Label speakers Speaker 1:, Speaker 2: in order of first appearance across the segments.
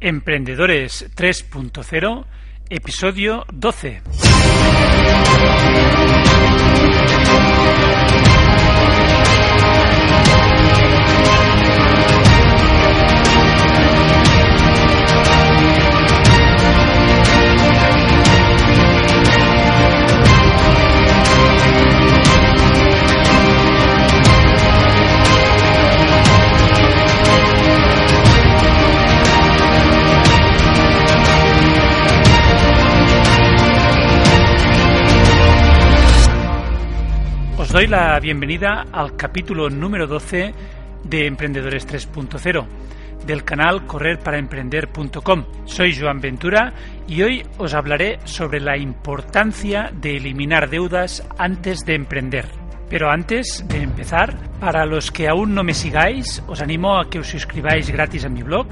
Speaker 1: Emprendedores 3.0, episodio 12. Doy la bienvenida al capítulo número 12 de Emprendedores 3.0 del canal correrparaemprender.com. Soy Joan Ventura y hoy os hablaré sobre la importancia de eliminar deudas antes de emprender. Pero antes de empezar, para los que aún no me sigáis, os animo a que os suscribáis gratis a mi blog.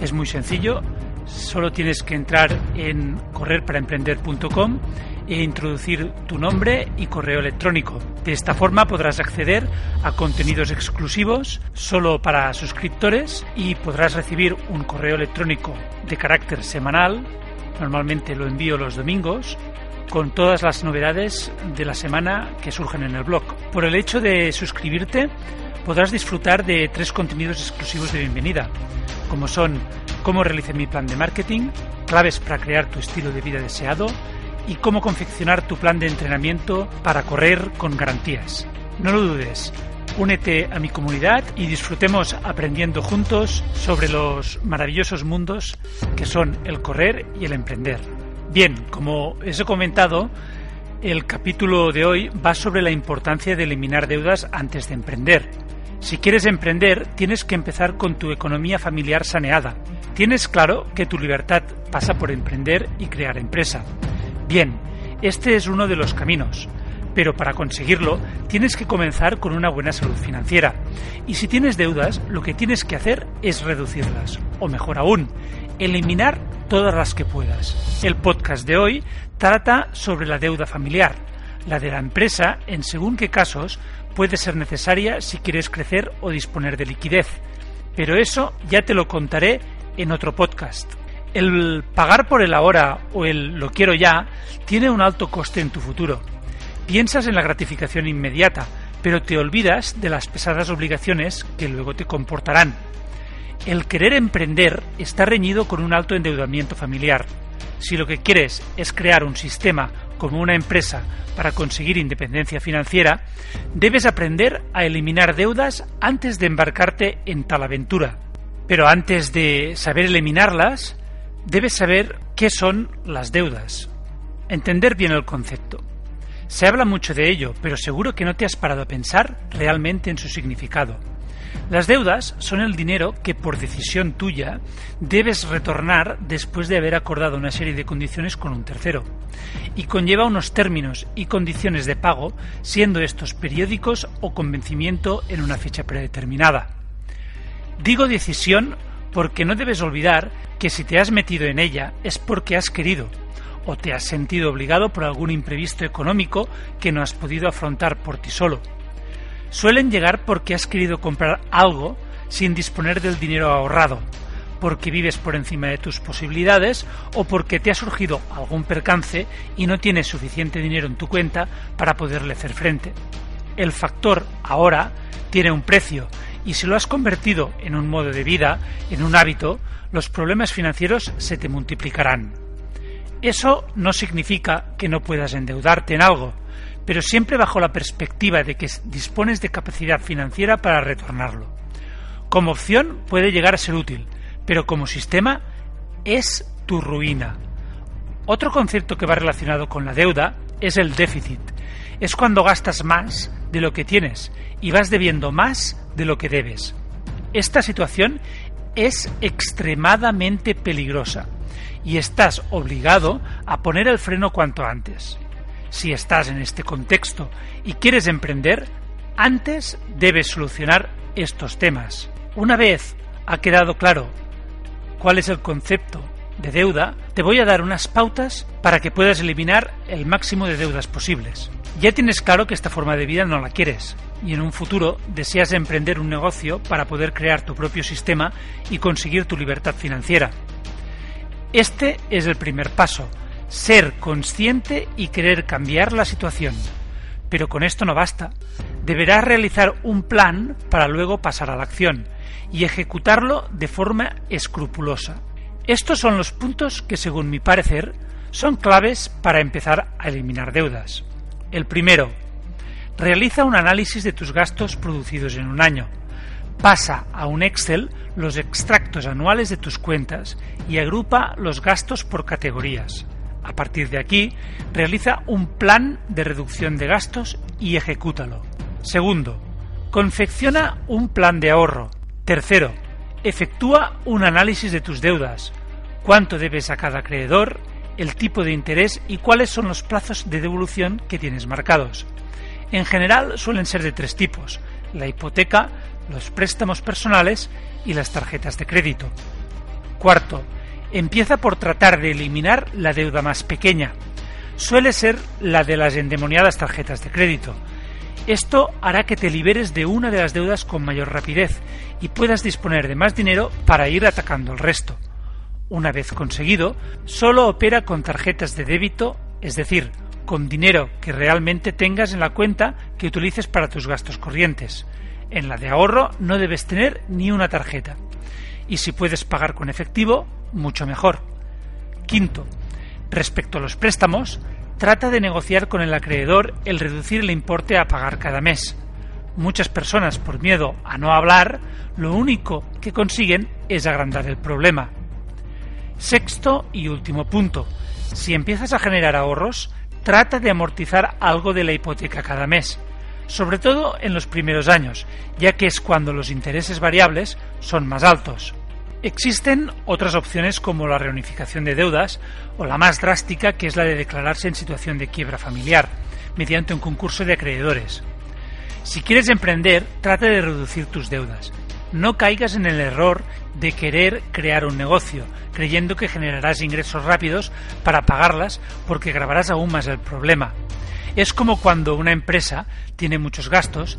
Speaker 1: Es muy sencillo, solo tienes que entrar en correrparaemprender.com e introducir tu nombre y correo electrónico. De esta forma podrás acceder a contenidos exclusivos solo para suscriptores y podrás recibir un correo electrónico de carácter semanal, normalmente lo envío los domingos, con todas las novedades de la semana que surgen en el blog. Por el hecho de suscribirte, podrás disfrutar de tres contenidos exclusivos de bienvenida, como son cómo realicé mi plan de marketing, claves para crear tu estilo de vida deseado, y cómo confeccionar tu plan de entrenamiento para correr con garantías. No lo dudes, únete a mi comunidad y disfrutemos aprendiendo juntos sobre los maravillosos mundos que son el correr y el emprender. Bien, como os he comentado, el capítulo de hoy va sobre la importancia de eliminar deudas antes de emprender. Si quieres emprender, tienes que empezar con tu economía familiar saneada. Tienes claro que tu libertad pasa por emprender y crear empresa. Bien, este es uno de los caminos, pero para conseguirlo tienes que comenzar con una buena salud financiera. Y si tienes deudas, lo que tienes que hacer es reducirlas, o mejor aún, eliminar todas las que puedas. El podcast de hoy trata sobre la deuda familiar. La de la empresa, en según qué casos, puede ser necesaria si quieres crecer o disponer de liquidez. Pero eso ya te lo contaré en otro podcast. El pagar por el ahora o el lo quiero ya tiene un alto coste en tu futuro. Piensas en la gratificación inmediata, pero te olvidas de las pesadas obligaciones que luego te comportarán. El querer emprender está reñido con un alto endeudamiento familiar. Si lo que quieres es crear un sistema como una empresa para conseguir independencia financiera, debes aprender a eliminar deudas antes de embarcarte en tal aventura. Pero antes de saber eliminarlas, debes saber qué son las deudas, entender bien el concepto. Se habla mucho de ello, pero seguro que no te has parado a pensar realmente en su significado. Las deudas son el dinero que por decisión tuya debes retornar después de haber acordado una serie de condiciones con un tercero, y conlleva unos términos y condiciones de pago, siendo estos periódicos o convencimiento en una fecha predeterminada. Digo decisión porque no debes olvidar que si te has metido en ella es porque has querido o te has sentido obligado por algún imprevisto económico que no has podido afrontar por ti solo. Suelen llegar porque has querido comprar algo sin disponer del dinero ahorrado, porque vives por encima de tus posibilidades o porque te ha surgido algún percance y no tienes suficiente dinero en tu cuenta para poderle hacer frente. El factor ahora tiene un precio y si lo has convertido en un modo de vida, en un hábito, los problemas financieros se te multiplicarán. Eso no significa que no puedas endeudarte en algo, pero siempre bajo la perspectiva de que dispones de capacidad financiera para retornarlo. Como opción puede llegar a ser útil, pero como sistema es tu ruina. Otro concepto que va relacionado con la deuda es el déficit. Es cuando gastas más de lo que tienes y vas debiendo más de lo que debes. Esta situación es extremadamente peligrosa y estás obligado a poner el freno cuanto antes. Si estás en este contexto y quieres emprender, antes debes solucionar estos temas. Una vez ha quedado claro cuál es el concepto de deuda, te voy a dar unas pautas para que puedas eliminar el máximo de deudas posibles. Ya tienes claro que esta forma de vida no la quieres y en un futuro deseas emprender un negocio para poder crear tu propio sistema y conseguir tu libertad financiera. Este es el primer paso, ser consciente y querer cambiar la situación. Pero con esto no basta. Deberás realizar un plan para luego pasar a la acción y ejecutarlo de forma escrupulosa. Estos son los puntos que, según mi parecer, son claves para empezar a eliminar deudas. El primero, realiza un análisis de tus gastos producidos en un año. Pasa a un Excel los extractos anuales de tus cuentas y agrupa los gastos por categorías. A partir de aquí, realiza un plan de reducción de gastos y ejecútalo. Segundo, confecciona un plan de ahorro. Tercero, efectúa un análisis de tus deudas. Cuánto debes a cada acreedor, el tipo de interés y cuáles son los plazos de devolución que tienes marcados. En general suelen ser de tres tipos, la hipoteca, los préstamos personales y las tarjetas de crédito. Cuarto, empieza por tratar de eliminar la deuda más pequeña. Suele ser la de las endemoniadas tarjetas de crédito. Esto hará que te liberes de una de las deudas con mayor rapidez y puedas disponer de más dinero para ir atacando el resto. Una vez conseguido, solo opera con tarjetas de débito, es decir, con dinero que realmente tengas en la cuenta que utilices para tus gastos corrientes. En la de ahorro no debes tener ni una tarjeta. Y si puedes pagar con efectivo, mucho mejor. Quinto, respecto a los préstamos, trata de negociar con el acreedor el reducir el importe a pagar cada mes. Muchas personas, por miedo a no hablar, lo único que consiguen es agrandar el problema. Sexto y último punto. Si empiezas a generar ahorros, trata de amortizar algo de la hipoteca cada mes, sobre todo en los primeros años, ya que es cuando los intereses variables son más altos. Existen otras opciones como la reunificación de deudas o la más drástica que es la de declararse en situación de quiebra familiar mediante un concurso de acreedores. Si quieres emprender, trata de reducir tus deudas. No caigas en el error de querer crear un negocio, creyendo que generarás ingresos rápidos para pagarlas porque grabarás aún más el problema. Es como cuando una empresa tiene muchos gastos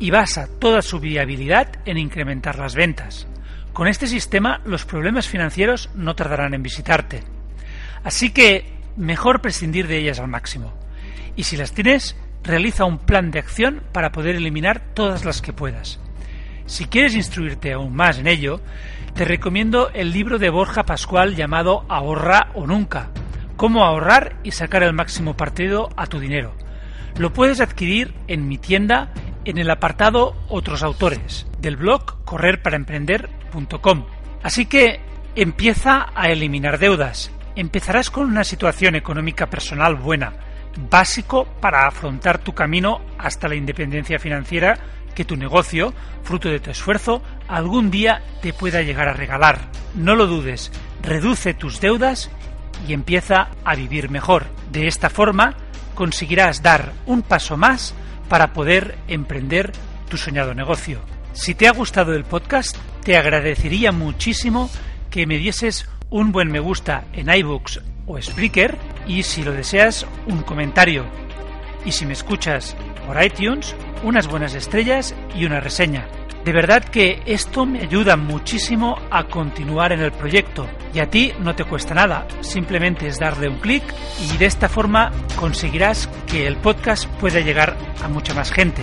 Speaker 1: y basa toda su viabilidad en incrementar las ventas. Con este sistema los problemas financieros no tardarán en visitarte. Así que mejor prescindir de ellas al máximo. Y si las tienes, realiza un plan de acción para poder eliminar todas las que puedas. Si quieres instruirte aún más en ello, te recomiendo el libro de Borja Pascual llamado Ahorra o Nunca, cómo ahorrar y sacar el máximo partido a tu dinero. Lo puedes adquirir en mi tienda en el apartado Otros autores del blog Así que empieza a eliminar deudas. Empezarás con una situación económica personal buena, básico para afrontar tu camino hasta la independencia financiera que tu negocio, fruto de tu esfuerzo, algún día te pueda llegar a regalar. No lo dudes, reduce tus deudas y empieza a vivir mejor. De esta forma conseguirás dar un paso más para poder emprender tu soñado negocio. Si te ha gustado el podcast, te agradecería muchísimo que me dieses un buen me gusta en iBooks o Spreaker y si lo deseas un comentario. Y si me escuchas por iTunes, unas buenas estrellas y una reseña. De verdad que esto me ayuda muchísimo a continuar en el proyecto y a ti no te cuesta nada, simplemente es darle un clic y de esta forma conseguirás que el podcast pueda llegar a mucha más gente.